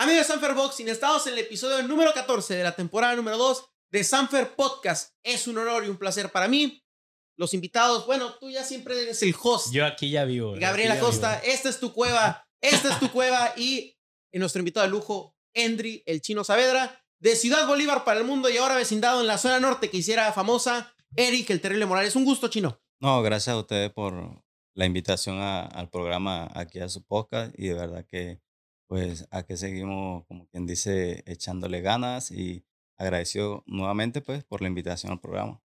Amigos de Sanfer Boxing, estamos en el episodio número 14 de la temporada número 2 de Sanfer Podcast. Es un honor y un placer para mí. Los invitados, bueno, tú ya siempre eres el host. Yo aquí ya vivo. Gabriela Costa, esta es tu cueva, esta es tu cueva y nuestro invitado de lujo, Endry, el chino Saavedra, de Ciudad Bolívar para el mundo y ahora vecindado en la zona norte que hiciera famosa, Eric, el terrible Morales. Un gusto, chino. No, gracias a ustedes por la invitación al programa aquí a su podcast y de verdad que pues aquí seguimos, como quien dice, echándole ganas y agradecido nuevamente pues por la invitación al programa.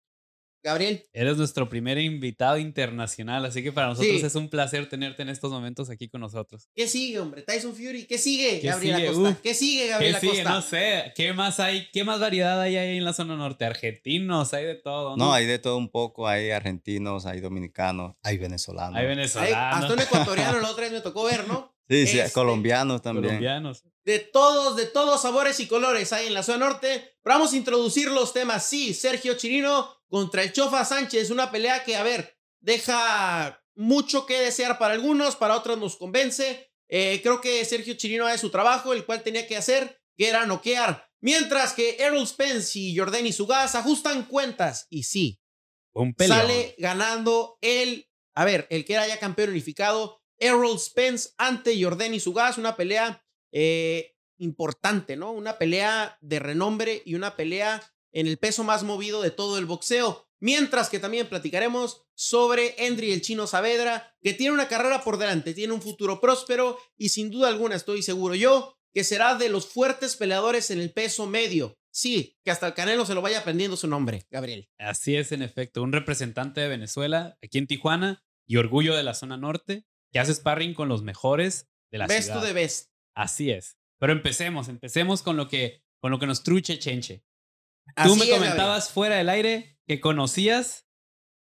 Gabriel. Eres nuestro primer invitado internacional, así que para nosotros es un placer tenerte en estos momentos aquí con nosotros. ¿Qué sigue, hombre? Tyson Fury. ¿Qué sigue, Gabriel Acosta? ¿Qué sigue, Gabriel ¿Qué sigue? No sé. ¿Qué más hay? ¿Qué más variedad hay ahí en la zona norte? Argentinos, hay de todo. No, hay de todo un poco. Hay argentinos, hay dominicanos, hay venezolanos. Hay venezolanos. hasta un ecuatoriano la otra vez me tocó ver, ¿no? Sí, sí, este, colombianos también. Colombianos. De todos, de todos sabores y colores hay en la zona norte. Pero vamos a introducir los temas. Sí, Sergio Chirino contra el Chofa Sánchez. Una pelea que, a ver, deja mucho que desear para algunos, para otros nos convence. Eh, creo que Sergio Chirino hace su trabajo, el cual tenía que hacer, que era noquear. Mientras que Errol Spence y Jordan Sugas ajustan cuentas. Y sí, Un sale ganando el, a ver, el que era ya campeón unificado, Errol Spence ante Jordan Sugas. Una pelea eh, importante, ¿no? Una pelea de renombre y una pelea en el peso más movido de todo el boxeo. Mientras que también platicaremos sobre Endry el chino Saavedra, que tiene una carrera por delante, tiene un futuro próspero y sin duda alguna estoy seguro yo que será de los fuertes peleadores en el peso medio. Sí, que hasta el Canelo se lo vaya aprendiendo su nombre, Gabriel. Así es, en efecto, un representante de Venezuela aquí en Tijuana y orgullo de la zona norte, que hace sparring con los mejores de la best ciudad. Best the best. Así es. Pero empecemos, empecemos con lo que, con lo que nos truche Chenche. Tú me comentabas fuera del aire que conocías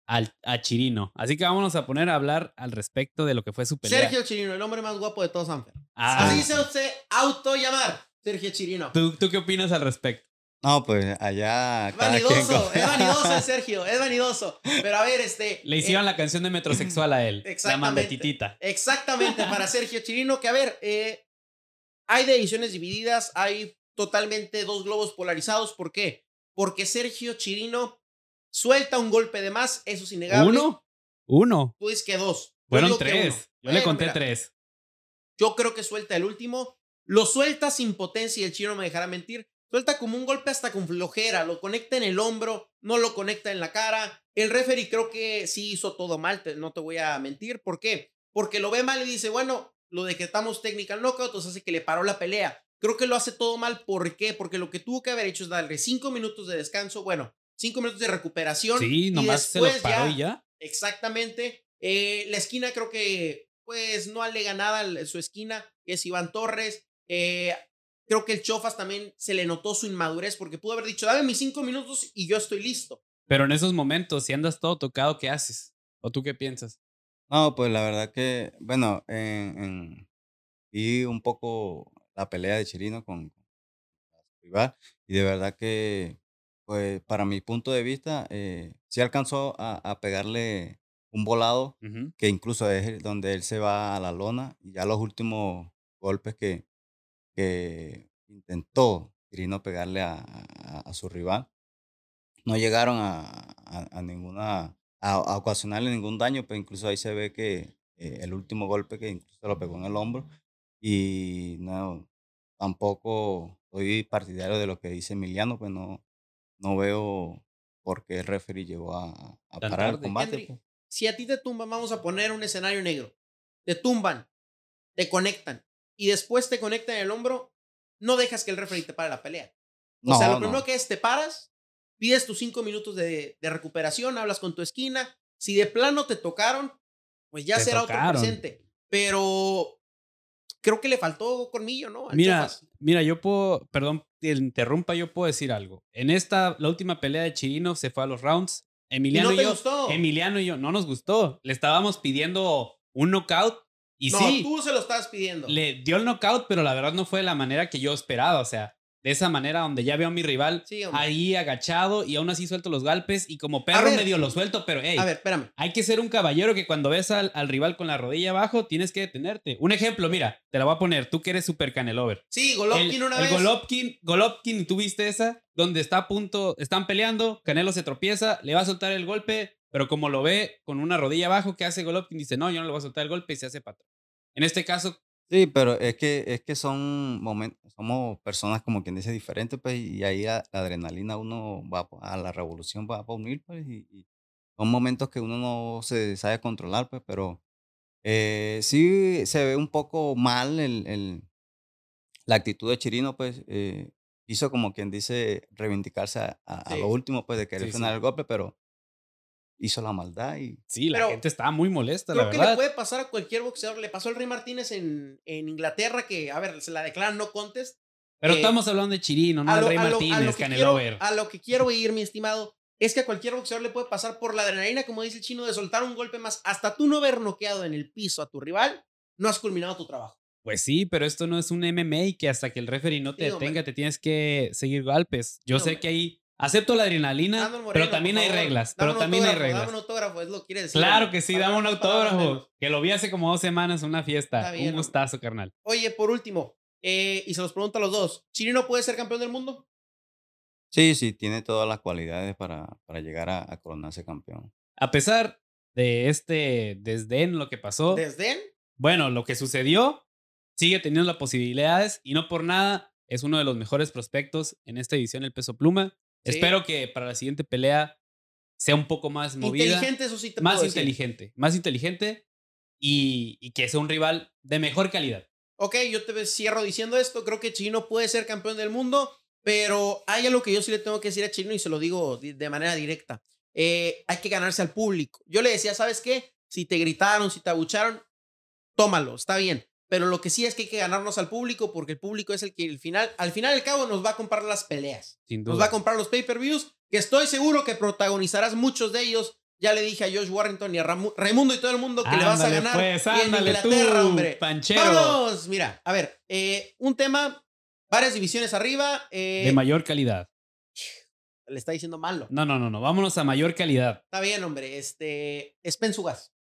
al, a Chirino. Así que vámonos a poner a hablar al respecto de lo que fue su pelea. Sergio Chirino, el hombre más guapo de todos Sanfer. Ah. Así se usted auto llamar Sergio Chirino. ¿Tú, ¿Tú qué opinas al respecto? No, pues allá. Es vanidoso, es vanidoso Sergio, es vanidoso. Pero a ver, este. Le hicieron eh, la canción de metrosexual a él. Exactamente. La Exactamente, para Sergio Chirino, que a ver, eh, hay ediciones divididas, hay totalmente dos globos polarizados. ¿Por qué? Porque Sergio Chirino suelta un golpe de más, eso es innegable. ¿Uno? Uno. Tú dices que dos. Fueron tres. Yo le conté tres. Yo creo que suelta el último. Lo suelta sin potencia y el chino me dejará mentir. Suelta como un golpe hasta con flojera. Lo conecta en el hombro, no lo conecta en la cara. El referee creo que sí hizo todo mal, no te voy a mentir. ¿Por qué? Porque lo ve mal y dice, bueno, lo decretamos technical knockout, entonces hace que le paró la pelea. Creo que lo hace todo mal. ¿Por qué? Porque lo que tuvo que haber hecho es darle cinco minutos de descanso, bueno, cinco minutos de recuperación. Sí, nomás se lo paró y ya. Exactamente. Eh, la esquina creo que, pues, no alega nada su esquina, que es Iván Torres. Eh, creo que el Chofas también se le notó su inmadurez porque pudo haber dicho, dame mis cinco minutos y yo estoy listo. Pero en esos momentos, si andas todo tocado, ¿qué haces? ¿O tú qué piensas? No, pues la verdad que, bueno, en, y un poco la pelea de Chirino con, rival. Y de verdad que, pues, para mi punto de vista, eh, sí alcanzó a, pegarle un volado, que incluso es donde él se va a la lona, y ya los últimos golpes que, que intentó Chirino pegarle a, a, su rival, no llegaron a, a ninguna, a, ocasionarle ningún daño, pues incluso ahí se ve que eh, el último golpe que incluso lo pegó en el hombro, y no, tampoco soy partidario de lo que dice Emiliano, pues no, no veo por qué el referee llegó a, parar el combate. Pues. Si a ti te tumban, vamos a poner un escenario negro. Te tumban, te conectan y después te conectan el hombro, no dejas que el referee te pare la pelea. O sea, lo primero que es, te paras, pides tus cinco minutos de, recuperación, hablas con tu esquina. Si de plano te tocaron, pues ya será otro presente. Pero creo que le faltó colmillo, ¿no? mira, mira, yo puedo, perdón, te interrumpa, yo puedo decir algo. En esta, la última pelea de Chirino se fue a los rounds. Emiliano ¿Y, no yo, gustó? Emiliano y yo, no nos gustó. Le estábamos pidiendo un knockout y no, sí. tú se lo estabas pidiendo. Le dio el knockout, pero la verdad no fue de la manera que yo esperaba. O sea, de esa manera donde ya veo a mi rival ahí agachado y aún así suelto los golpes y como perro medio lo suelto, pero hey, a ver, espérame. Hay que ser un caballero que cuando ves al, rival con la rodilla abajo tienes que detenerte. Un ejemplo, mira, te la voy a poner, tú que eres super canelover. Sí, Golovkin una vez. Golovkin, Golovkin, ¿tú viste esa? Donde está a punto, están peleando, Canelo se tropieza, le va a soltar el golpe, pero como lo ve con una rodilla abajo, ¿qué hace Golovkin? Dice, no, yo no le voy a soltar el golpe y se hace patrón. En este caso, Sí, pero es que, es que son momentos, somos personas como quien dice diferentes, pues, y ahí la, adrenalina uno va a la revolución, va a unir, pues, y, son momentos que uno no se sabe controlar, pues, pero eh, sí se ve un poco mal el, el- la actitud de Chirino, pues, eh, hizo como quien dice reivindicarse a, lo último, pues, de querer frenar el golpe, pero hizo la maldad y... Sí, la gente estaba muy molesta, la verdad. Creo que le puede pasar a cualquier boxeador. Le pasó al Rey Martínez en, en Inglaterra que, a ver, se la declaran no contest. Pero eh, estamos hablando de Chirino, no del Rey Martínez, Canelo A lo que quiero ir, mi estimado, es que a cualquier boxeador le puede pasar por la adrenalina, como dice el chino, de soltar un golpe más. Hasta tú no haber noqueado en el piso a tu rival, no has culminado tu trabajo. Pues sí, pero esto no es un MMA que hasta que el referee no te detenga te tienes que seguir golpes. Yo sé que hay Acepto la adrenalina, pero también hay reglas. Pero también hay reglas. Dame un autógrafo, es lo que quiere decir. Claro que sí, dame un autógrafo. Que lo vi hace como dos semanas en una fiesta. un gustazo, carnal. Oye, por último, eh, y se los pregunto a los dos: ¿Chirino puede ser campeón del mundo? Sí, sí, tiene todas las cualidades para, para llegar a, a coronarse campeón. A pesar de este desdén, lo que pasó. ¿Desdén? Bueno, lo que sucedió, sigue teniendo las posibilidades y no por nada es uno de los mejores prospectos en esta edición el peso pluma. Espero que para la siguiente pelea sea un poco más movida. Inteligente, eso sí te Más inteligente, más inteligente y, que sea un rival de mejor calidad. Ok, yo te cierro diciendo esto. Creo que Chino puede ser campeón del mundo, pero hay algo que yo sí le tengo que decir a Chino y se lo digo de manera directa. Eh, hay que ganarse al público. Yo le decía, ¿sabes qué? Si te gritaron, si te abucharon, tómalo, está bien. Pero lo que sí es que hay que ganarnos al público porque el público es el que al final, al final al cabo nos va a comprar las peleas. Nos va a comprar los pay-per-views, que estoy seguro que protagonizarás muchos de ellos. Ya le dije a Josh Warrington y a Raimundo y todo el mundo que le vas a ganar pues, en Inglaterra, hombre. Panchero. Vamos, mira, a ver, eh, un tema, varias divisiones arriba. Eh, de mayor calidad. Le está diciendo malo. No, no, no, no. Vámonos a mayor calidad. Está bien, hombre. Este. Spensugas.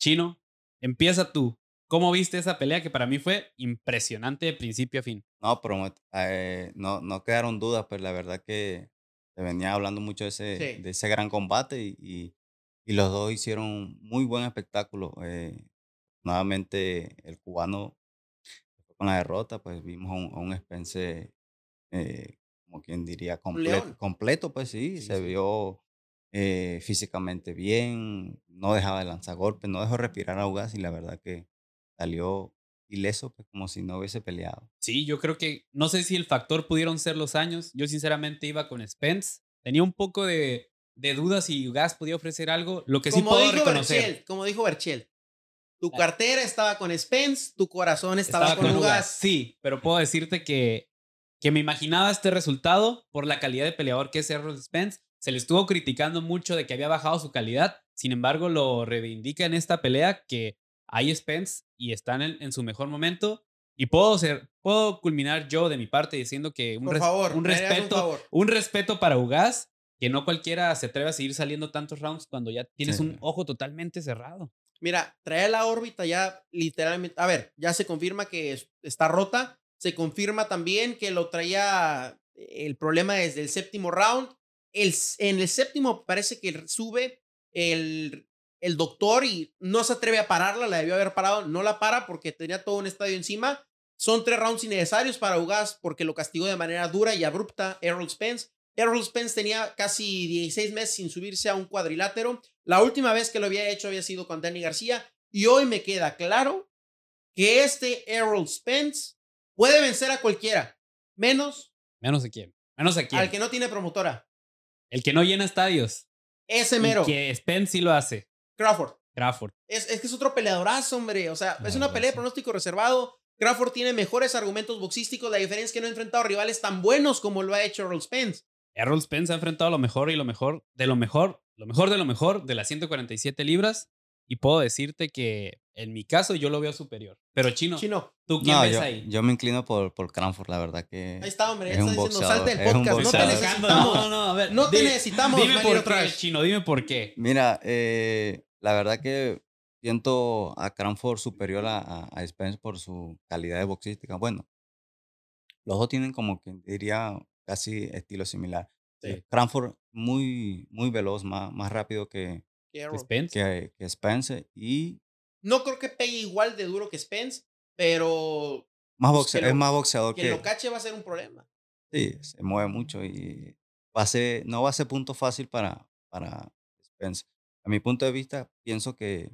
Chino, empieza tú. ¿Cómo viste esa pelea que para mí fue impresionante de principio a fin? No, pero eh, no, no quedaron dudas, pues la verdad que se venía hablando mucho de ese, de ese gran combate y, y, los dos hicieron muy buen espectáculo. Eh, nuevamente el cubano con la derrota, pues vimos a un, Spence, eh, como quien diría, completo, completo pues sí, se vio físicamente bien, no dejaba de lanzar golpes, no dejó respirar a Ugas y la verdad que salió ileso, pues como si no hubiese peleado. Sí, yo creo que, no sé si el factor pudieron ser los años. Yo sinceramente iba con Spence. Tenía un poco de, de dudas si Gas podía ofrecer algo. Lo que sí puedo reconocer. como dijo Berchel, tu ah. cartera estaba con Spence, tu corazón estaba, con, Ugas. Sí, pero puedo decirte que, que me imaginaba este resultado por la calidad de peleador que es Errol Spence. Se le estuvo criticando mucho de que había bajado su calidad. Sin embargo, lo reivindica en esta pelea que hay Spence y están en, su mejor momento. Y puedo ser, puedo culminar yo de mi parte diciendo que un, un respeto, un, respeto para Ugas, que no cualquiera se atreve a seguir saliendo tantos rounds cuando ya tienes un ojo totalmente cerrado. Mira, trae la órbita ya literalmente. A ver, ya se confirma que está rota. Se confirma también que lo traía el problema desde el séptimo round. El, en el séptimo parece que sube el el doctor y no se atreve a pararla, la debió haber parado, no la para porque tenía todo un estadio encima. Son tres rounds innecesarios para Ugas porque lo castigó de manera dura y abrupta Errol Spence. Errol Spence tenía casi 16 meses sin subirse a un cuadrilátero. La última vez que lo había hecho había sido con Danny García y hoy me queda claro que este Errol Spence puede vencer a cualquiera, menos menos a quién, menos a quién. Al que no tiene promotora. El que no llena estadios. Ese mero. Y que Spence sí lo hace. Crawford. Crawford. Es, es que es otro peleadorazo, hombre. O sea, es una pelea de pronóstico reservado. Crawford tiene mejores argumentos boxísticos. La diferencia es que no ha enfrentado rivales tan buenos como lo ha hecho Errol Spence. Errol Spence ha enfrentado lo mejor y lo mejor de lo mejor, lo mejor de lo mejor de las 147 libras. Y puedo decirte que En mi caso, yo lo veo superior. Pero Chino, Chino. ¿tú quién No, ves yo, ahí? yo me inclino por, por Cranford, la verdad que. Ahí está, hombre. es un diciendo, boxeador, salte del es un podcast. No te necesitamos. No, no, a ver. No te di- necesitamos, Dime por qué, Chino, dime por qué. Mira, eh, la verdad que siento a Cranford superior a, a, a Spence por su calidad de boxística. Bueno, los dos tienen como que diría casi estilo similar. Sí. Cranford muy, muy veloz, más, más rápido que, Errol. Spence. que, que Spence y No creo que pegue igual de duro que Spence, pero más Pues lo- es más boxeador que que, lo cache va a ser un problema. Sí, se mueve mucho y va a ser, no va a ser punto fácil para, para Spence. A mi punto de vista, pienso que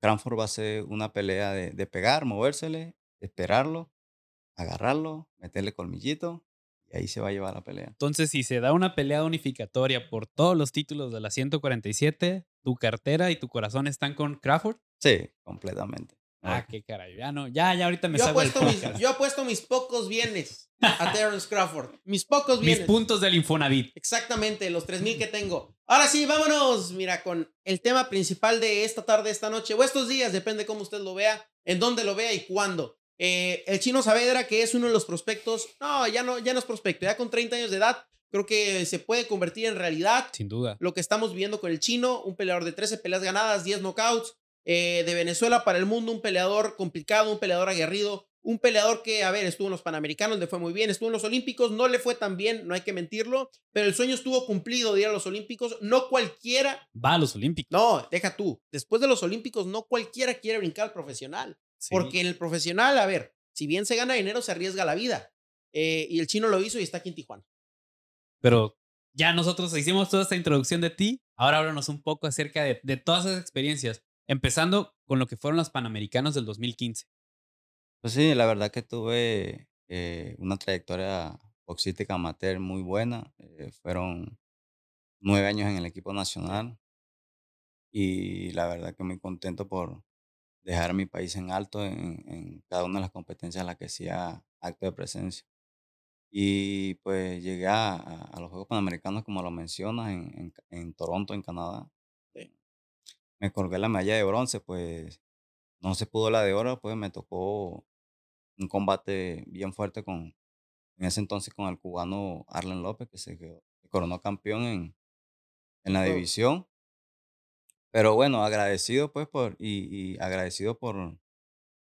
Cranford va a ser una pelea de, de pegar, movérsele, esperarlo, agarrarlo, meterle colmillito y ahí se va a llevar la pelea. Entonces, si se da una pelea unificatoria por todos los títulos de la 147, tu cartera y tu corazón están con Crawford. Sí, completamente. Ah, qué caray. Ya no, ya, ya ahorita me Yo salgo mis, yo apuesto mis pocos bienes a Terrence Crawford. Mis pocos Mis bienes. puntos del Infonavit. Exactamente, los 3000 que tengo. Ahora sí, vámonos, mira, con el tema principal de esta tarde, esta noche, o estos días, depende cómo usted lo vea, en dónde lo vea y cuándo. Eh, el chino Saavedra, que es uno de los prospectos, no, ya no, ya no es prospecto, ya con 30 años de edad, creo que se puede convertir en realidad Sin duda. lo que estamos viendo con el chino, un peleador de 13 peleas ganadas, 10 knockouts, eh, de Venezuela para el mundo, un peleador complicado, un peleador aguerrido, un peleador que, a ver, estuvo en los Panamericanos, le fue muy bien, estuvo en los Olímpicos, no le fue tan bien, no hay que mentirlo, pero el sueño estuvo cumplido de ir a los Olímpicos, no cualquiera, Va a los Olímpicos. no, deja tú, después de los Olímpicos no cualquiera quiere brincar al profesional, Sí. porque en el profesional, a ver, si bien se gana dinero, se arriesga la vida, eh, y el chino lo hizo y está aquí en Tijuana. Pero ya nosotros hicimos toda esta introducción de ti. Ahora háblanos un poco acerca de, de todas esas experiencias. Empezando con lo que fueron los Panamericanos del 2015. Pues sí, la verdad que tuve eh, una trayectoria boxística amateur muy buena. eh, fueron nueve años en el equipo nacional y la verdad que muy contento por dejar a mi país en alto en, en cada una de las competencias en las que hacía acto de presencia. Y pues llegué a, a- los Juegos Panamericanos, como lo mencionas, en, en Toronto, en Canadá. Me colgué la medalla de bronce, pues no se pudo la de oro, pues me tocó un combate bien fuerte con, en ese entonces con el cubano Arlen López, que se quedó- se coronó campeón en, en la división. Pero bueno, agradecido pues por, y, agradecido por,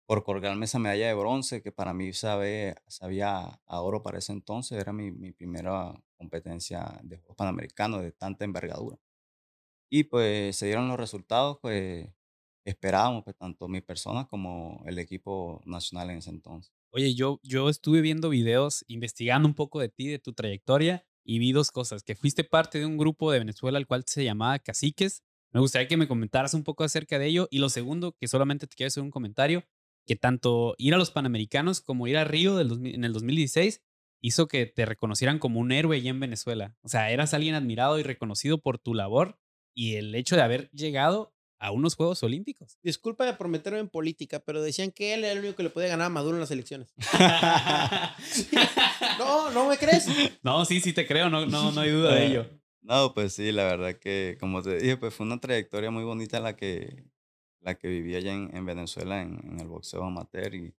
por colgarme esa medalla de bronce, que para mí sabe, sabía a oro para ese entonces, era mi, mi primera competencia de Juegos Panamericanos de tanta envergadura. Y pues se dieron los resultados, pues esperábamos, pues tanto mi persona como el equipo nacional en ese entonces. Oye, yo, yo estuve viendo videos, investigando un poco de ti, de tu trayectoria, y vi dos cosas. Que fuiste parte de un grupo de Venezuela al cual se llamaba Caciques. Me gustaría que me comentaras un poco acerca de ello. Y lo segundo, que solamente te quiero hacer un comentario, que tanto ir a los Panamericanos como ir a Río del 2000 en el 2016 hizo que te reconocieran como un héroe allá en Venezuela. O sea, eras alguien admirado y reconocido por tu labor y el hecho de haber llegado a unos Juegos Olímpicos. Disculpa por meterme en política, pero decían que él era el único que le podía ganar a Maduro en las elecciones. No, ¿no me crees? no, sí, sí te creo, no, no, no hay duda de ello. No, pues sí, la verdad que, como te dije, pues fue una trayectoria muy bonita la que, la que viví allá en, en Venezuela en, en el boxeo amateur. Y,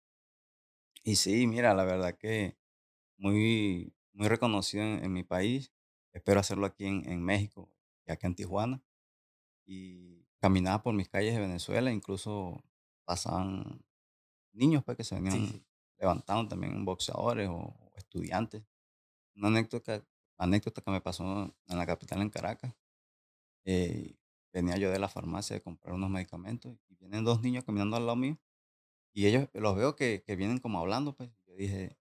y sí, mira, la verdad que muy, muy reconocido en, en mi país. Espero hacerlo aquí en, en México y acá en Tijuana. Y caminaba por mis calles de Venezuela, incluso pasaban niños pues, que se venían sí. levantando también boxeadores o, o estudiantes. Una anécdota, anécdota que me pasó en la capital, en Caracas. eh, venía yo de la farmacia de comprar unos medicamentos y vienen dos niños caminando al lado mío y ellos los veo que, que vienen como hablando, pues yo dije,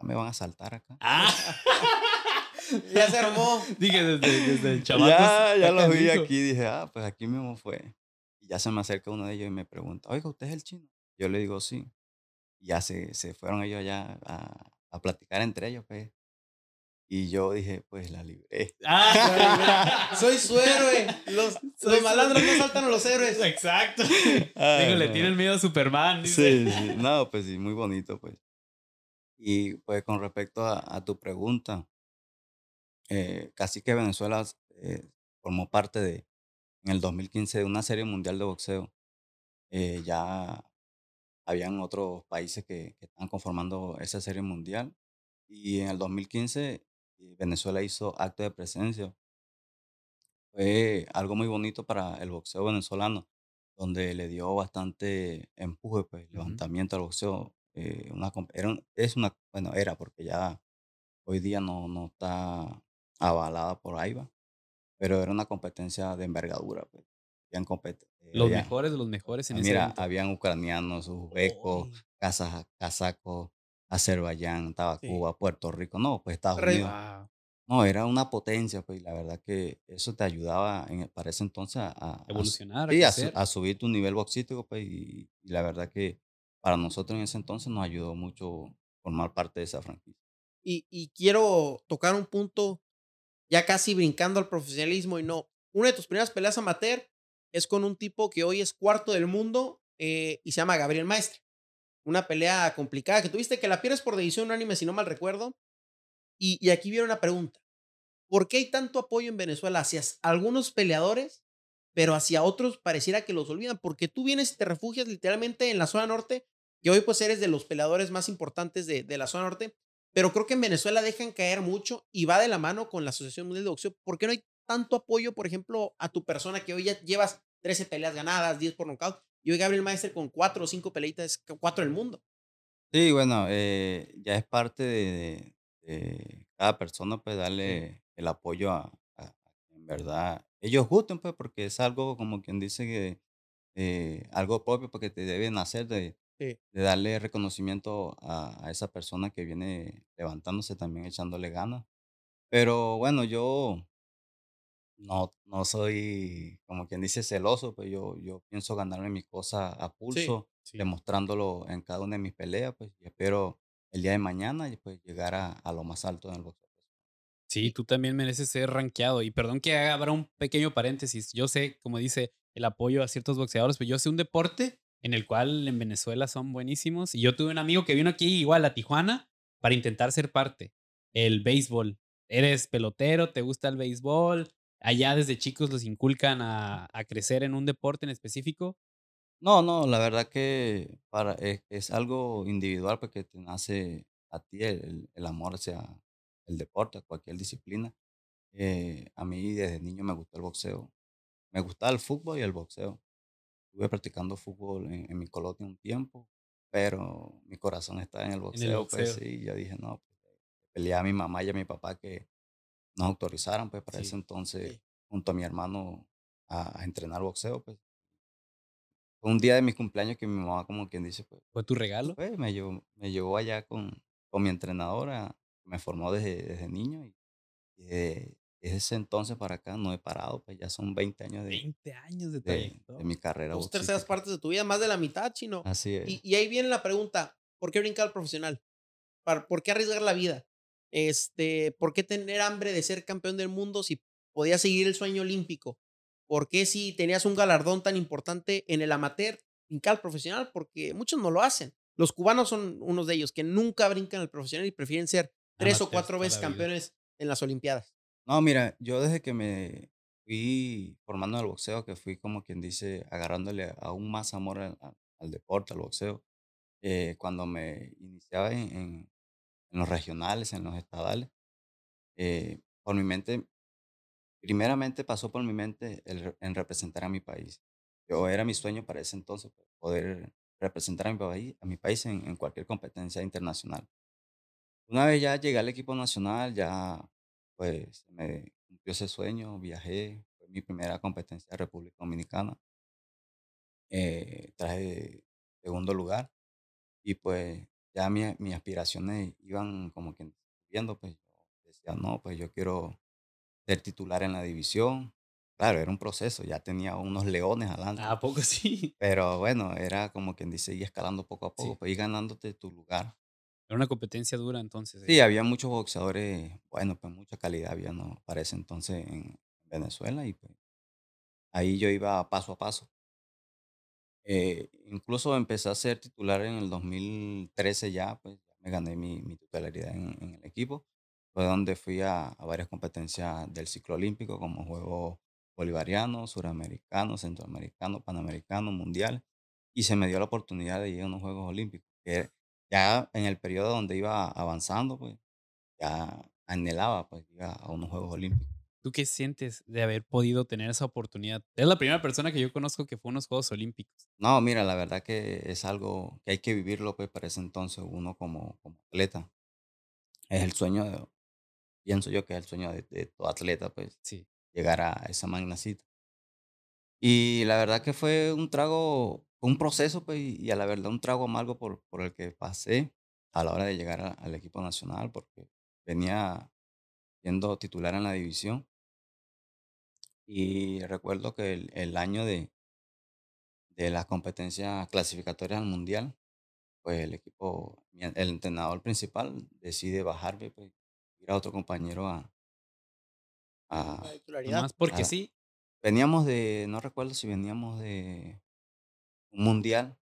ya me van a saltar acá. Ah. Ya se armó. Dije desde, desde el chaval. ya, ya los vi aquí, dije, ah, pues aquí mismo fue. Y ya se me acerca uno de ellos y me pregunta, oiga, ¿usted es el chino? Yo le digo, sí. Y ya se, se fueron ellos allá a, a platicar entre ellos, pues. Y yo dije, pues la libré. Ah, Soy su héroe. Los, malandros no saltan a los héroes. Exacto. Ay, Digo, le no. tienen miedo a Superman. dice. Sí, sí. No, pues sí, muy bonito, pues. Y pues con respecto a, a tu pregunta, eh, casi que Venezuela eh, formó parte de, en el 2015 de una serie mundial de boxeo eh, ya habían otros países que, que estaban conformando esa serie mundial. Y en el 2015 eh, Venezuela hizo acto de presencia. Fue algo muy bonito para el boxeo venezolano, donde le dio bastante empuje, pues, Ujú. levantamiento al boxeo. eh, una, era un- es una, bueno, era porque ya hoy día no, no está avalada por AIBA, pero era una competencia de envergadura. Pues. Habían, eh, Los había- mejores de los mejores en Ah, ese Mira, habían ucranianos, uzbecos, kazajos, Azerbaiyán, estaba sí. Cuba, Puerto Rico, no, pues Estados Re- Unidos. No, era una potencia, pues, y la verdad que eso te ayudaba en, para ese entonces a, Evolucionar, a sí, a, subir tu nivel boxístico, pues, y, y la verdad que para nosotros en ese entonces nos ayudó mucho formar parte de esa franquicia. Y, y quiero tocar un punto ya casi brincando al profesionalismo y no. Una de tus primeras peleas amateur es con un tipo que hoy es cuarto del mundo eh, y se llama Gabriel Maestre. Una pelea complicada que tuviste que la pierdes por decisión unánime, si no mal recuerdo. Y, y aquí viene una pregunta. ¿Por qué hay tanto apoyo en Venezuela hacia algunos peleadores, pero hacia otros pareciera que los olvidan? Porque tú vienes y te refugias literalmente en la zona norte, que hoy pues eres de los peleadores más importantes de, de la zona norte, pero creo que en Venezuela dejan caer mucho y va de la mano con la Asociación Mundial de Boxeo. ¿Por qué no hay tanto apoyo, por ejemplo, a tu persona que hoy ya llevas 13 peleas ganadas, 10 por nocaut, y hoy Gabriel Maestre con 4 o 5 peleitas, 4 del mundo? Sí, bueno, eh, ya es parte de, de- de cada persona, pues, darle el apoyo a, a- a en verdad ellos gusten, pues, porque es algo como quien dice que eh, algo propio, porque te deben hacer de, sí. de darle reconocimiento a, a esa persona que viene levantándose también echándole ganas. Pero bueno, yo no, no soy como quien dice celoso, pues yo, yo pienso ganarme mi cosa a Sí. pulso, Sí. demostrándolo en cada una de mis peleas, pues y espero el día de mañana pues llegar a, a lo más alto en el boxeo. Sí, Y tú también mereces ser rankeado. Y perdón que haga un pequeño paréntesis. Yo sé, como dice, el apoyo a ciertos boxeadores, pero yo sé un deporte en el cual en Venezuela son buenísimos. Y yo tuve un amigo que vino aquí igual a Tijuana para intentar ser parte. El béisbol. Eres pelotero, te gusta el béisbol. Allá desde chicos los inculcan a, a crecer en un deporte en específico. No, no, la verdad que para, es, es algo individual porque te nace a ti el, el- amor hacia el deporte, cualquier disciplina. Eh, a mí desde niño me gustó el boxeo. Me gustaba el fútbol y el boxeo. Estuve practicando fútbol en, en mi colonia un tiempo, pero mi corazón está en el En el boxeo, pues boxeo. sí, yo dije, no, pues, peleé a mi mamá y a mi papá que nos autorizaran, pues para ese Sí. entonces, sí. junto a mi hermano, a, a entrenar boxeo, pues. Fue un día de mi cumpleaños que mi mamá, como quien dice, pues, ¿Fue tu regalo? pues me llevó, me llevó allá con, con mi entrenadora, me formó desde, desde niño y, y de, desde ese entonces para acá no he parado, pues ya son 20 años de, 20 años de de, de mi carrera Dos terceras partes de tu vida, más de la mitad, chino. Así es. Y, y ahí viene la pregunta, ¿por qué brincar al profesional? ¿Por qué arriesgar la vida? Este, ¿Por qué tener hambre de ser campeón del mundo si podías seguir el sueño olímpico? ¿Por qué si tenías un galardón tan importante en el amateur, brincar al profesional? Porque muchos no lo hacen. Los cubanos son unos de ellos que nunca brincan al profesional y prefieren ser tres o cuatro veces campeones en las Olimpiadas. No, mira, yo desde que me fui formando en el boxeo, que fui como quien dice, agarrándole aún más amor al, al- al deporte, al boxeo, eh, cuando me iniciaba en, en- en los regionales, en los estadales, eh, por mi mente, primeramente pasó por mi mente el, en representar a mi país. Yo era mi sueño para ese entonces, pues, poder representar a mi país, a mi país en, en cualquier competencia internacional. Una vez ya llegué al equipo nacional, ya pues me cumplió ese sueño, viajé, fue mi primera competencia de República Dominicana, eh, traje segundo lugar y pues ya mi- mis aspiraciones iban como que viendo, pues yo decía, no, pues yo quiero ser titular en la división. Claro, era un proceso, ya tenía unos leones adelante, ¿A poco sí? pero bueno, era como quien dice, ir escalando poco a poco, Sí. pues ir ganándote tu lugar. Era una competencia dura entonces. Sí, ahí. había muchos boxeadores, bueno, pues mucha calidad había, ¿no? Para ese entonces en Venezuela y pues ahí yo iba paso a paso. Eh, incluso empecé a ser titular en el 2013 ya, pues me gané mi, titularidad en, el equipo. Fue donde fui a, a varias competencias del ciclo olímpico como Juegos Bolivarianos, Suramericanos, Centroamericanos, Panamericanos, Mundial. y se me dio la oportunidad de ir a unos Juegos Olímpicos. Ya en el periodo donde iba avanzando, pues ya anhelaba pues ir a unos Juegos Olímpicos. ¿Tú qué sientes de haber podido tener esa oportunidad? Es la primera persona que yo conozco que fue a unos Juegos Olímpicos. No, mira, la verdad que es algo que hay que vivirlo, pues, para ese entonces, uno como, como atleta. Es el sueño, de, pienso yo que es el sueño de, de todo atleta, pues, Sí. llegar a esa magna cita. Y la verdad que fue un trago, un proceso, pues, y a la verdad un trago amargo por, por el que pasé a la hora de llegar a- al equipo nacional, porque venía siendo titular en la división. Y recuerdo que el, el año de, de las competencias clasificatorias al mundial, pues el equipo, el entrenador principal decide bajarme, pues, ir a otro compañero a, a-. Nomás porque sí. Veníamos de, no recuerdo si veníamos de un mundial,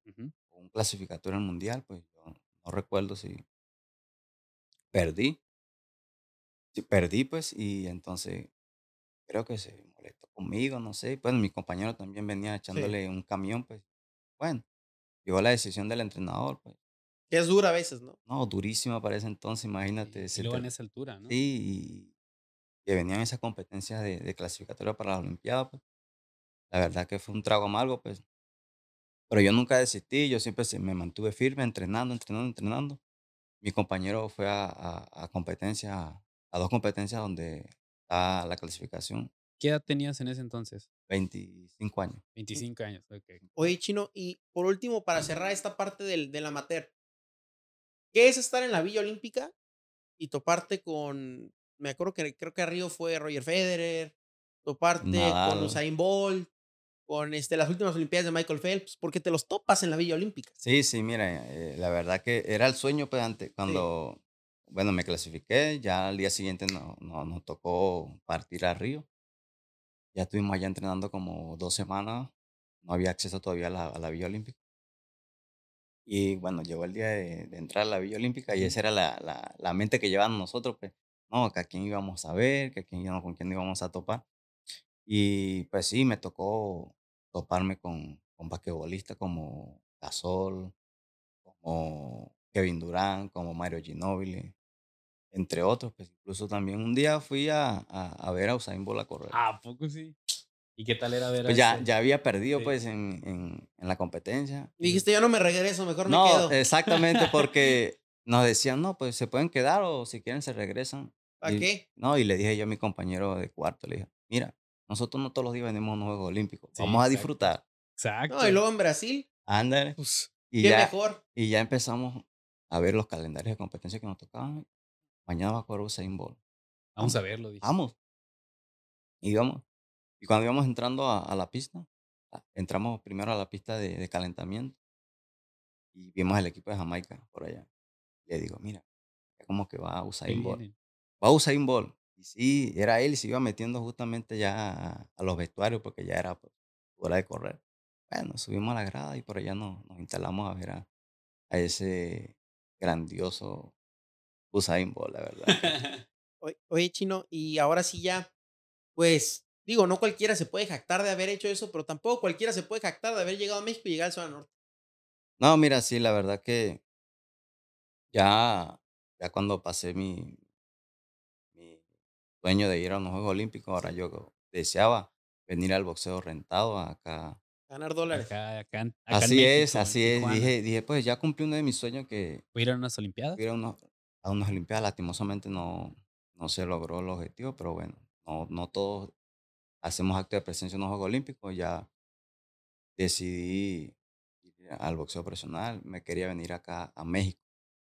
o un clasificatorio al mundial, pues yo no recuerdo si perdí. Si perdí, pues, y entonces creo que se conmigo, no sé. Pues mi compañero también venía echándole un camión, pues. Bueno, llegó la decisión del entrenador, pues. Que es dura a veces, ¿no? No, durísima para ese entonces, imagínate. Y se luego te- en esa altura, ¿no? Sí, y que venían esas competencias de, de clasificatoria para las Olimpiadas, pues. La verdad que fue un trago amargo, pues. Pero yo nunca desistí, yo siempre me mantuve firme, entrenando, entrenando, entrenando. Mi compañero fue a, a, a competencias, a dos competencias donde está la clasificación, ¿Qué edad tenías en ese entonces? 25 años. 25 años. ok. Oye, Chino, y por último, para cerrar esta parte del, del amateur, ¿qué es estar en la Villa Olímpica y toparte con, me acuerdo que creo que a Río fue Roger Federer, toparte con Nadal. Usain Bolt, con este, las últimas Olimpiadas de Michael Phelps, porque te los topas en la Villa Olímpica. Sí, sí, mira, eh, la verdad que era el sueño, antes, cuando, bueno, me clasifiqué, ya al día siguiente no, no- nos tocó partir a Río. Ya estuvimos allá entrenando como dos semanas, no había acceso todavía a la, a la Villa Olímpica. Y bueno, llegó el día de, de entrar a la Villa Olímpica y esa era la, la, la mente que llevábamos nosotros, pues, no, que a quién íbamos a ver, que a quién con quién íbamos a topar. Y pues sí, me tocó toparme con, con basquetbolistas como Gasol, como Kevin Durant, como Mario Ginóbili, entre otros. Pues incluso también un día fui a, a, a ver a Usain Bolt a correr. Ah, ¿A poco sí? ¿Y qué tal era ver a Pues ya, ya había perdido Sí. pues en, en, en la competencia. Dijiste, ya no me regreso, mejor me No, quedo. exactamente, porque nos decían, no, pues se pueden quedar o si quieren se regresan. ¿Para qué? No, y le dije yo a mi compañero de cuarto, le dije, mira, nosotros no todos los días venimos a unos Juegos Olímpicos, Sí, vamos a exacto. disfrutar. Exacto. No, y luego en Brasil, Ándale. pues, Y qué ya, mejor. y ya empezamos a ver los calendarios de competencia que nos tocaban. Mañana va a correr Usain Bolt. Vamos a verlo. dije. Vamos. Y íbamos. Y cuando íbamos entrando a, a la pista, a- entramos primero a la pista de, de calentamiento y vimos el equipo de Jamaica por allá. Le digo, mira, como que va Ahí Usain Bolt. Va Usain Bolt. Y sí, era él y se iba metiendo justamente ya a, a los vestuarios porque ya era pues, hora de correr. Bueno, subimos a la grada y por allá nos, nos instalamos a ver a, a ese grandioso Usain Bolt, la verdad. Oye, Chino, y ahora sí ya, pues, digo, no cualquiera se puede jactar de haber hecho eso, pero tampoco cualquiera se puede jactar de haber llegado a México y llegar al Zona Norte. No, mira, sí, la verdad que ya, ya cuando pasé mi, mi sueño de ir a unos Juegos Olímpicos, ahora yo deseaba venir al boxeo rentado acá. Ganar dólares. Acá, acá, Así es, México, así es. Dije, dije, pues ya cumplí uno de mis sueños que ¿Fue ir a unas Olimpiadas? ir a, unos, a unas Olimpiadas. Lastimosamente no, no se logró el objetivo, pero bueno, no, no todos hacemos acto de presencia en los Juegos Olímpicos. Ya decidí ir al boxeo profesional. Me quería venir acá a México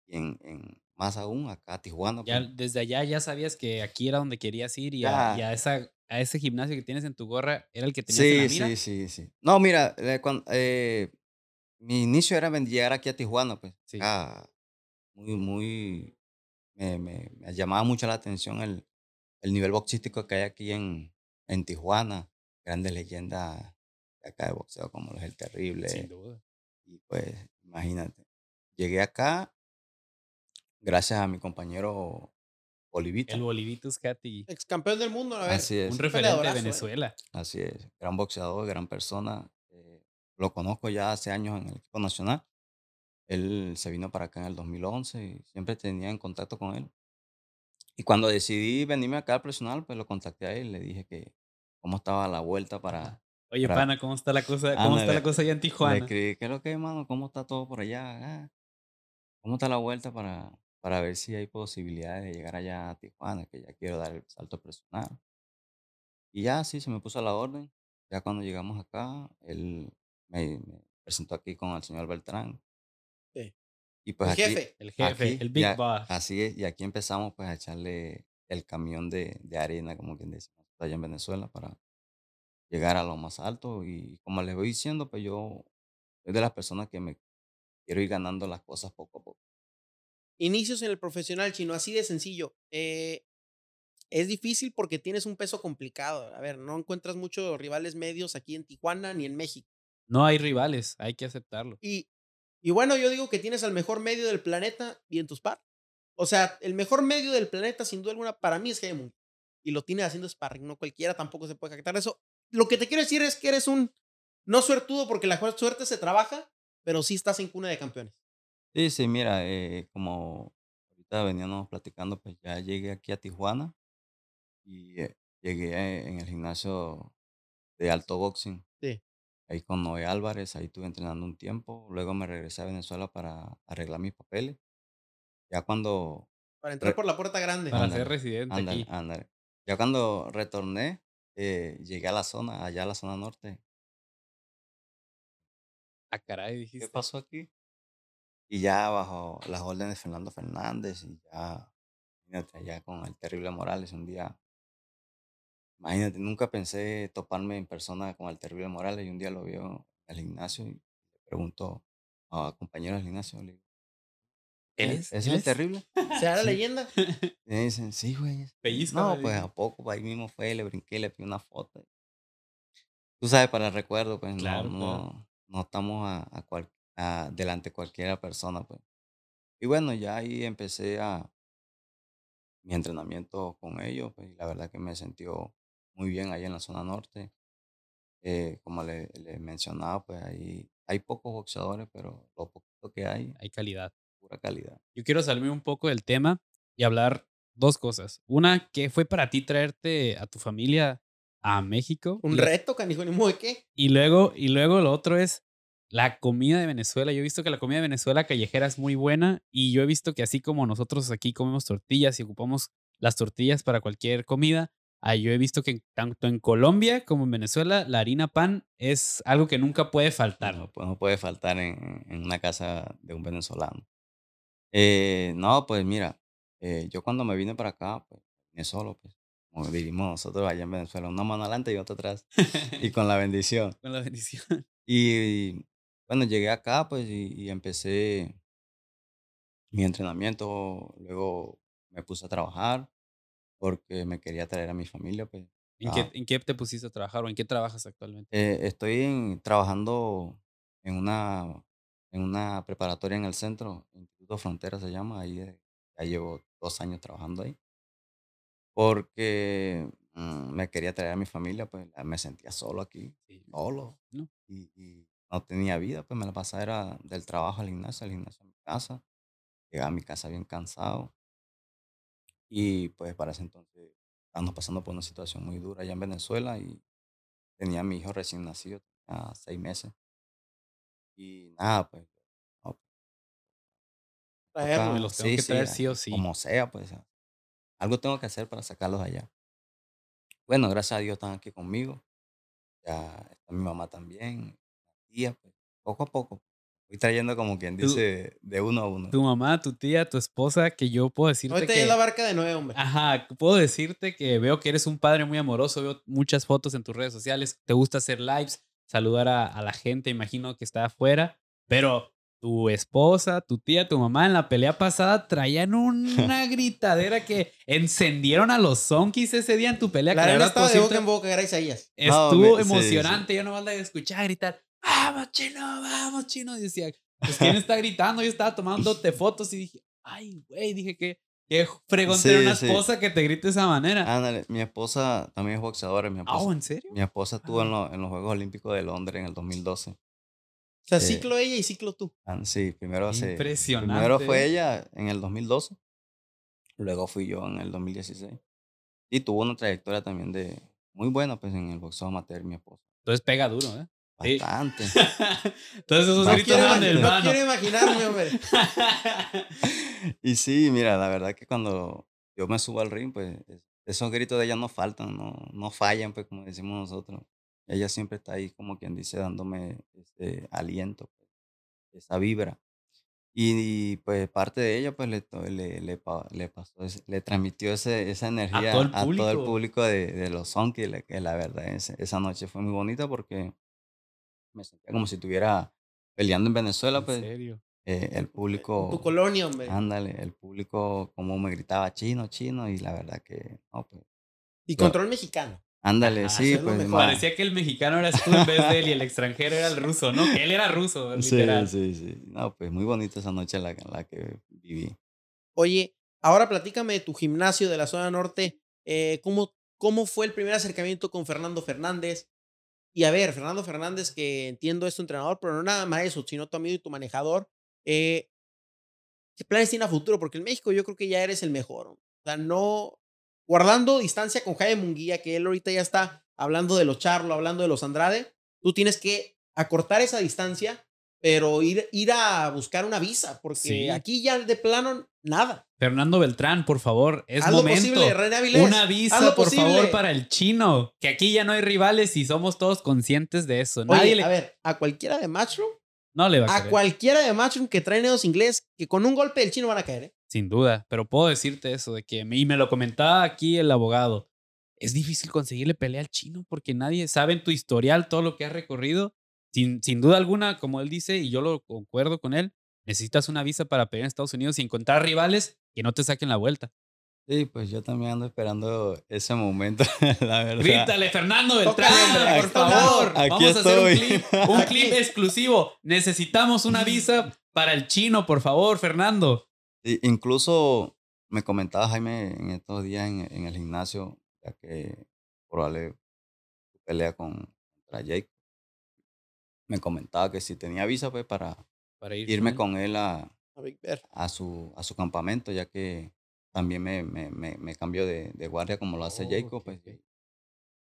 y en, en más aún acá a Tijuana. Ya pues, desde allá ya sabías que aquí era donde querías ir y, a, Ya. y a esa, a ese gimnasio que tienes en tu gorra era el que tenías en la Sí, mira. sí, sí, sí. No, mira, eh, eh, mi inicio era llegar aquí a Tijuana, pues. Sí. acá, muy, muy, me, me- me llamaba mucho la atención el, el nivel boxístico que hay aquí en, en Tijuana. Grandes leyendas de acá de boxeo como los El Terrible. Sin duda. Y pues, imagínate. Llegué acá gracias a mi compañero Bolivito. El Bolivitus Cati, Ex campeón del mundo, a ver. Así es. un referente de ¿eh? Venezuela. Así es, gran boxeador, gran persona. eh, lo conozco ya hace años en el equipo nacional. Él se vino para acá en el 2011 y siempre tenía en contacto con él. Y cuando decidí venirme acá al profesional, pues lo contacté a él, le dije que cómo estaba la vuelta para... Oye, pana, ¿cómo está la cosa, cómo está la cosa allá en Tijuana? Le escribí, ¿qué es lo que, hermano? ¿Cómo está todo por allá? Ah, ¿Cómo está la vuelta para, para ver si hay posibilidades de llegar allá a Tijuana, que ya quiero dar el salto personal? Y ya, sí, se me puso a la orden. Ya cuando llegamos acá, él me, presentó aquí con el señor Beltrán. Y pues el aquí, jefe. El jefe, el Big Boss. Así es, y aquí empezamos pues a echarle el camión de, de arena, como quien dice, allá en Venezuela, para llegar a lo más alto. Y como les voy diciendo, pues yo soy de las personas que me quiero ir ganando las cosas poco a poco. Inicios en el profesional chino, así de sencillo. Eh, es difícil porque tienes un peso complicado. A ver, no encuentras muchos rivales medios aquí en Tijuana ni en México. No hay rivales, hay que aceptarlo. Y, y bueno, yo digo que tienes al mejor medio del planeta y en tus par. O sea, el mejor medio del planeta, sin duda alguna, para mí es Hegemon. Y lo tienes haciendo sparring. No cualquiera tampoco se puede captar eso. Lo que te quiero decir es que eres un no suertudo porque la suerte se trabaja, pero sí estás en cuna de campeones. Sí, sí, mira, eh, como ahorita veníamos platicando, pues ya llegué aquí a Tijuana y eh, llegué en el gimnasio de alto boxing. Sí. Ahí con Noé Álvarez, ahí estuve entrenando un tiempo. Luego me regresé a Venezuela para arreglar mis papeles. Ya cuando... Para entrar por la puerta grande. Para ser residente aquí. Ya cuando retorné, eh, llegué a la zona, allá a la zona norte. Ah, caray, ¿Qué dijiste. pasó aquí? Y ya bajo las órdenes de Fernando Fernández y ya, allá con el terrible Morales un día Imagínate, nunca pensé toparme en persona con el terrible Morales y un día lo vio en el gimnasio y le preguntó a compañeros del gimnasio, le digo, ¿Él "¿Eh, es? ¿Ese ¿Él es el terrible? ¿Será la Sí. leyenda? Y me dicen, sí, güey. ese". Pellizcame, No, pues a poco, ahí mismo fue, le brinqué, le pedí una foto. Tú sabes, para el recuerdo, pues Claro, no, claro. no, no estamos a, a cual- a- delante de cualquiera persona, pues. Y bueno, ya ahí empecé a mi entrenamiento con ellos, pues, y la verdad que me sentió muy bien ahí en la zona norte. Eh, como le, le mencionaba, pues ahí hay pocos boxeadores, pero lo poquito que hay, Hay calidad. pura calidad. Yo quiero salirme un poco del tema y hablar dos cosas. Una, ¿qué fue para ti traerte a tu familia a México? Un la- reto, canijo, ni de qué. Y luego, y luego lo otro es la comida de Venezuela. Yo he visto que la comida de Venezuela callejera es muy buena y yo he visto que así como nosotros aquí comemos tortillas y ocupamos las tortillas para cualquier comida, ah, yo he visto que tanto en Colombia como en Venezuela la harina pan es algo que nunca puede faltar. No, pues, no puede faltar en, en una casa de un venezolano. Eh, no, pues mira, eh, yo cuando me vine para acá, pues vine solo, pues, como diríamos nosotros allá en Venezuela, una mano adelante y otra atrás, y con la bendición. Con la bendición. Y bueno, llegué acá, pues, y, y empecé mi entrenamiento, luego me puse a trabajar porque me quería traer a mi familia, pues. ¿En qué, Ah. ¿En qué te pusiste a trabajar o en qué trabajas actualmente? Eh, estoy en- trabajando en una, en una preparatoria en el centro, Instituto Frontera se llama, ahí ya llevo dos años trabajando ahí, porque mm, me quería traer a mi familia, pues me sentía solo aquí, Sí. solo, No. y, y no tenía vida, pues me la pasaba era del trabajo al gimnasio, al gimnasio a mi casa, llegaba a mi casa bien cansado, y pues para ese entonces estábamos pasando por una situación muy dura allá en Venezuela y tenía a mi hijo recién nacido, tenía seis meses. Y nada, pues, no, Traerlo. Me toca- los tengo que traer sí o sí. Como sea, pues, algo tengo que hacer para sacarlos allá. Bueno, gracias a Dios están aquí conmigo. Ya está mi mamá también, tía, pues, poco a poco. Voy trayendo como quien dice de uno a uno. Tu mamá, tu tía, tu esposa, que yo puedo decirte Ahorita que... es la barca de Noé, hombre. Ajá, puedo decirte que veo que eres un padre muy amoroso, veo muchas fotos en tus redes sociales, te gusta hacer lives, saludar a, a la gente, imagino que está afuera, pero tu esposa, tu tía, tu mamá en la pelea pasada traían una gritadera que encendieron a los zonkis ese día en tu pelea. La verdad, estaba de boca en boca, gracias a ellas. No, Estuvo me- sí, sí. emocionante, yo nomás la escuchaba gritar, vamos chino, vamos chino, y decía, pues quién está gritando, yo estaba tomándote fotos y dije, ay güey, dije que qué fregón Sí, tener una sí. esposa que te grite de esa manera. Ándale, mi esposa también es boxeadora. Mi Ah, esposa, ¿oh, ¿en serio? mi esposa estuvo en, Ah. los, en los Juegos Olímpicos de Londres en el 2012. O sea, ciclo ella y ciclo tú. Sí, primero, Impresionante. primero fue ella en el 2012, luego fui yo en el 2016. Y tuvo una trayectoria también de muy buena pues en el boxeo amateur, mi esposa. Entonces pega duro, ¿eh? Bastante. Entonces esos no quiero, el no quiero imaginarme, hombre. y sí, mira, la verdad que cuando yo me subo al ring, pues esos gritos de ella no faltan, no, no fallan, pues como decimos nosotros. Ella siempre está ahí, como quien dice, dándome ese aliento, pues, esa vibra. Y, pues parte de ella, pues le, le, le, le pasó, le transmitió ese, esa energía a todo el público, de, de, los Sonky, que la verdad esa noche fue muy bonita porque me sentía como si estuviera peleando en Venezuela, ¿En pues. Serio? Eh, el público. Tu colonia, hombre. Ándale, el público como me gritaba chino, chino, y la verdad que. No, pues, y control mexicano. Ándale, sí, pues. Parecía que el mexicano era tú en vez de él y el extranjero era el ruso, ¿no? Que él era ruso, literal. Sí, sí, sí. No, pues muy bonita esa noche la, la que viví. Oye, ahora platícame de tu gimnasio de la zona norte. Eh, ¿cómo, ¿Cómo fue el primer acercamiento con Fernando Fernández? Y a ver, Fernando Fernández, que entiendo es entrenador, pero no nada más eso, sino tu amigo y tu manejador. Eh, ¿Qué planes tiene a futuro? Porque en México yo creo que ya eres el mejor. O sea, no. Guardando distancia con Jaime Munguía, que él ahorita ya está hablando de los Charlo, hablando de los Andrade, tú tienes que acortar esa distancia pero ir, ir a buscar una visa, porque aquí ya de plano nada. Fernando Beltrán, por favor, es momento. una visa, por favor, para el chino, que aquí ya no hay rivales y somos todos conscientes de eso. Nadie A ver, a cualquiera de Matchroom, no le va a, a cualquiera de Matchroom que trae neos inglés, que con un golpe del chino van a caer, ¿eh? Sin duda, pero puedo decirte eso, de que, y me lo comentaba aquí el abogado, es difícil conseguirle pelea al chino porque nadie sabe en tu historial todo lo que has recorrido sin, duda alguna, como él dice, y yo lo concuerdo con él, necesitas una visa para pelear en Estados Unidos y encontrar rivales que no te saquen la vuelta. Sí, pues yo también ando esperando ese momento, la verdad. Grítale, Fernando Beltrán, por favor. Vamos a hacer un clip, un clip exclusivo. Necesitamos una visa para el chino, por favor, Fernando. incluso me comentaba Jaime en estos días en, el gimnasio, ya que probable pelea con, contra Jake me comentaba que si tenía visa, pues para, para irme con él a, a, su, a su campamento, ya que también me, me, me, cambió de, de, guardia como lo hace Jacob, pues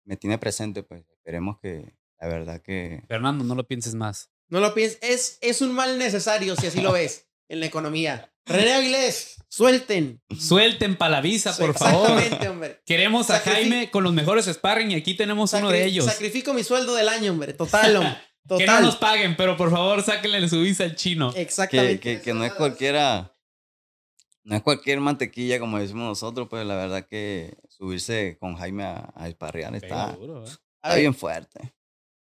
me tiene presente, pues esperemos que la verdad que... Fernando, no lo pienses más. No lo pienses, es, es un mal necesario si así lo ves en la economía. René Avilés, suelten. Suelten para la visa, por favor. Hombre. Queremos a Jaime con los mejores sparring y aquí tenemos uno de ellos. Sacrifico mi sueldo del año, hombre, total, hombre. Que no nos paguen, pero por favor sáquenle su visa al chino. Exactamente. Que, no es cualquiera. No es cualquier mantequilla, como decimos nosotros, pues la verdad que subirse con Jaime a, a esparrear está, ¿eh? bien fuerte.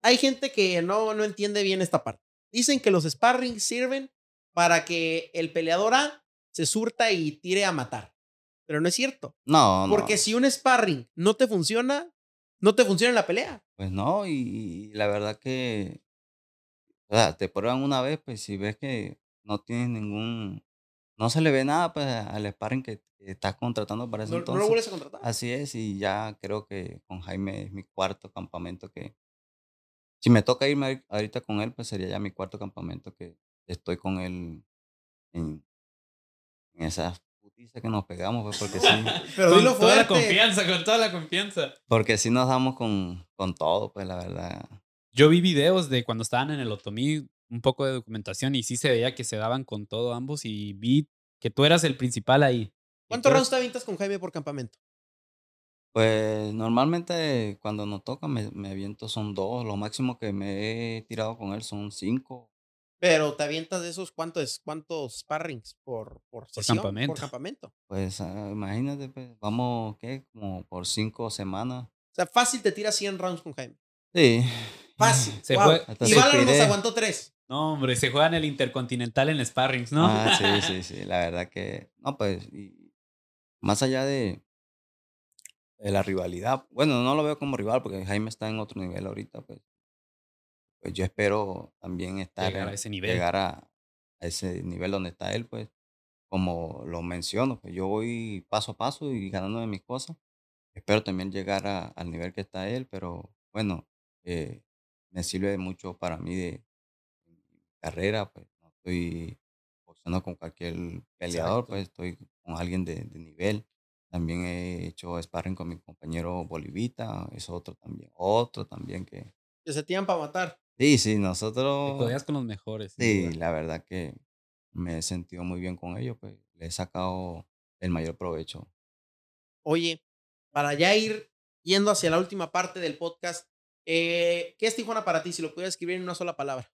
Hay gente que no, no entiende bien esta parte. Dicen que los sparring sirven para que el peleador A se surta y tire a matar. Pero no es cierto. No, no. Porque si un sparring no te funciona, no te funciona la pelea. Pues no, y, la verdad que, o sea, te prueban una vez, pues si ves que no tienes ningún, no se le ve nada pues al sparring que, estás contratando para eso no, entonces. No lo vuelves a contratar. Así es, y ya creo que con Jaime es mi cuarto campamento que, si me toca irme ahorita con él, pues sería ya mi cuarto campamento que estoy con él en, en esas dice que nos pegamos, pues, porque sí. Pero con toda la confianza, con toda la confianza. Porque sí nos damos con, con todo, pues la verdad. Yo vi videos de cuando estaban en el Otomí, un poco de documentación, y sí se veía que se daban con todo ambos, y vi que tú eras el principal ahí. ¿Cuántos rounds te avientas con Jaime por campamento? Pues normalmente cuando nos toca me, me aviento son dos. Lo máximo que me he tirado con él son cinco pero te avientas de esos cuántos, cuántos sparrings por, por, sesión, campamento. por campamento. Pues ah, imagínate, pues, vamos, ¿qué? Como por cinco semanas. O sea, fácil te tiras 100 rounds con Jaime. Sí. Fácil. Se y Valor nos aguantó tres. No, hombre, se juega en el Intercontinental en sparrings, ¿no? Ah, sí, sí, sí. La verdad que. No, pues. Y más allá de, de la rivalidad. Bueno, no lo veo como rival porque Jaime está en otro nivel ahorita, pues pues yo espero también estar, llegar a ese nivel. Llegar a, ese nivel donde está él, pues, como lo menciono, pues yo voy paso a paso y ganándome mis cosas. Espero también llegar al nivel que está él, pero bueno, eh, me sirve mucho para mí de carrera, pues no estoy boxeando con cualquier peleador, pues estoy con alguien de, de, nivel. También he hecho sparring con mi compañero Bolivita, es otro también, otro también que... Que se tiran para matar. Sí, sí, nosotros... Te con los mejores. Sí, la verdad que me he sentido muy bien con ellos, pues le he sacado el mayor provecho. Oye, para ya ir yendo hacia la última parte del podcast, eh, ¿qué es Tijuana para ti? Si lo pudieras escribir en una sola palabra.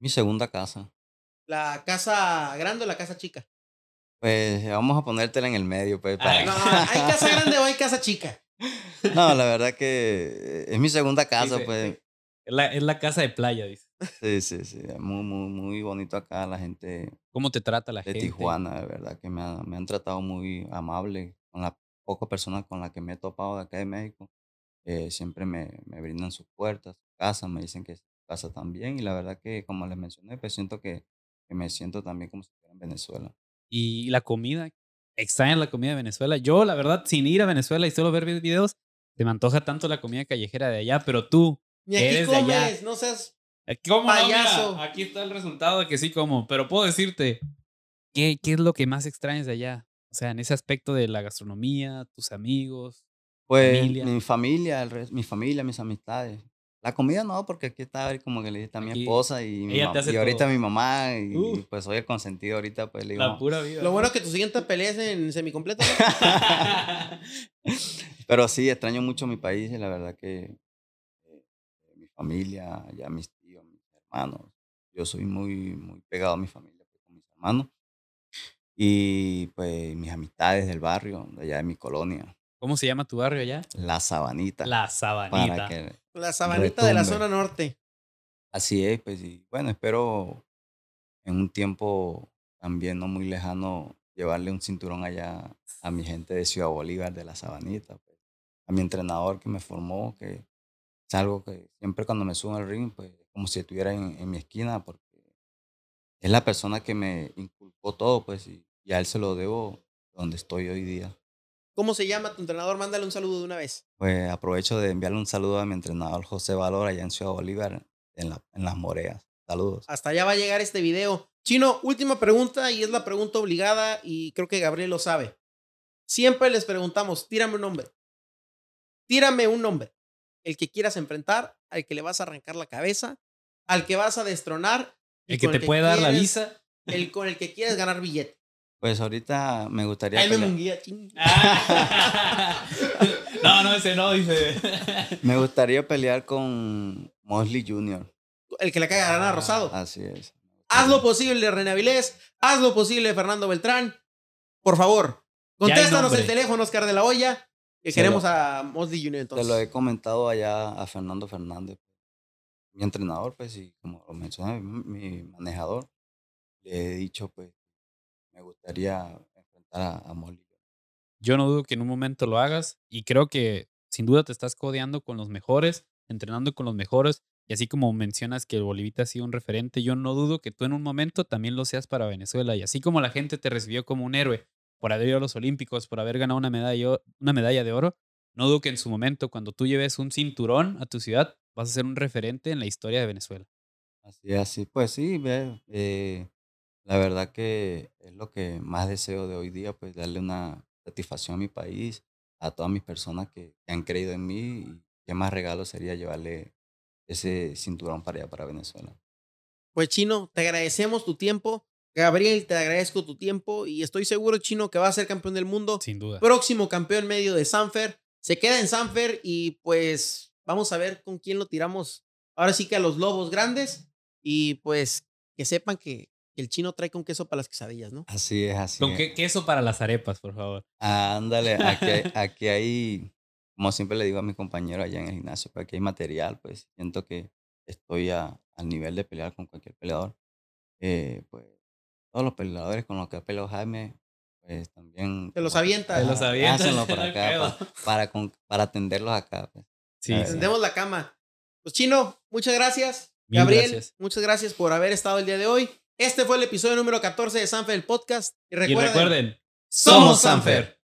Mi segunda casa. ¿La casa grande o la casa chica? Pues vamos a ponértela en el medio, pues. Para... No, ¿hay casa grande o hay casa chica? No, la verdad que es mi segunda casa, pues. Es la, es la, casa de playa, dice. Sí, sí, sí. Muy, muy, muy bonito acá la gente. ¿Cómo te trata la de gente? De Tijuana, de verdad que me, me, han tratado muy amable con las pocas personas con las que me he topado de acá de México. Eh, siempre me, me, brindan sus puertas, su casa, me dicen que es casa también. Y la verdad que, como les mencioné, pues siento que, que me siento también como si estuviera en Venezuela. ¿Y la comida? ¿Extrañan la comida de Venezuela? Yo, la verdad, sin ir a Venezuela y solo ver videos, te me antoja tanto la comida callejera de allá, pero tú, Ni aquí eres comes, de allá. no seas ¿Cómo payaso. No, mira, aquí está el resultado de que sí como, pero puedo decirte, ¿qué, ¿qué es lo que más extrañas de allá? O sea, en ese aspecto de la gastronomía, tus amigos, Pues familia. mi familia, el res- mi familia, mis amistades. La comida no, porque aquí está como que le dije a mi esposa y, mi y ahorita todo. mi mamá y, Uh. y pues soy el consentido ahorita, pues le digo. la pura vida. Lo ¿no? bueno es que tu siguiente pelea es en semicompleto. ¿no? Pero sí, extraño mucho mi país y la verdad que familia, ya mis tíos, mis hermanos. Yo soy muy, muy pegado a mi familia, pues, con mis hermanos. Y pues mis amistades del barrio, de allá de mi colonia, ¿Cómo se llama tu barrio allá? La Sabanita. La para Sabanita. que La sabanita de la zona norte. Así es, pues y bueno, espero en un tiempo también no muy lejano llevarle un cinturón allá a mi gente de Ciudad Bolívar, de la Sabanita, pues, a mi entrenador que me formó, que es algo que siempre cuando me subo al ring, pues como si estuviera en, en mi esquina, porque es la persona que me inculcó todo, pues y, y a él se lo debo donde estoy hoy día. ¿Cómo se llama tu entrenador? Mándale un saludo de una vez. Pues aprovecho de enviarle un saludo a mi entrenador José Valor allá en Ciudad Bolívar, en, la, en las Moreas. Saludos. Hasta allá va a llegar este video. Chino, última pregunta y es la pregunta obligada y creo que Gabriel lo sabe. Siempre les preguntamos, tírame un nombre. Tírame un nombre. El que quieras enfrentar, al que le vas a arrancar la cabeza, al que vas a destronar. El que te puede dar la visa. El con el que quieres ganar billete. Pues ahorita me gustaría... Ahí me ching. no, no, ese no, dice. Me gustaría pelear con Mosley Jr. El que le caiga ganar a Rosado. Así es. Haz lo posible, René Avilés. Haz lo posible, Fernando Beltrán. Por favor, contéstanos el teléfono, Oscar de la Hoya. Que queremos lo- a Mosley Jr. Te entonces. lo he comentado allá a Fernando Fernández, mi entrenador, pues, y como lo mencioné, mi, mi manejador, le he dicho, pues, me gustaría enfrentar a, a Mosley. Yo no dudo que en un momento lo hagas y creo que sin duda te estás codeando con los mejores, entrenando con los mejores y así como mencionas que el Bolivita ha sido un referente, yo no dudo que tú en un momento también lo seas para Venezuela y así como la gente te recibió como un héroe por haber ido a los Olímpicos, por haber ganado una medalla, una medalla de oro, no dudo que en su momento cuando tú lleves un cinturón a tu ciudad vas a ser un referente en la historia de Venezuela. Así, así, pues sí, eh, la verdad que es lo que más deseo de hoy día, pues darle una satisfacción a mi país, a todas mis personas que, que han creído en mí y qué más regalo sería llevarle ese cinturón para allá, para Venezuela. Pues Chino, te agradecemos tu tiempo. Gabriel, te agradezco tu tiempo y estoy seguro, Chino, que va a ser campeón del mundo. Sin duda. Próximo campeón medio de Sanfer. Se queda en Sanfer y pues vamos a ver con quién lo tiramos. Ahora sí que a los lobos grandes y pues que sepan que, que el chino trae con queso para las quesadillas, ¿no? Así es, así Con es. qué queso para las arepas, por favor. Ándale, aquí hay, aquí hay, como siempre le digo a mis compañeros allá en el gimnasio, pues aquí hay material, pues siento que estoy a- al nivel de pelear con cualquier peleador. Eh, pues todos los peleadores con los que ha peleado Jaime, pues también... Te los avienta. Te los avienta, hácenlo para acá, para, con- para atenderlos acá. Pues. Sí, Ah, sí. Tendemos la cama. Pues Chino, muchas gracias. Mil Gabriel, gracias. muchas gracias por haber estado el día de hoy. Este fue el episodio número 14 de Sanfer el podcast. Y Y recuerden, recuerden, somos Sanfer.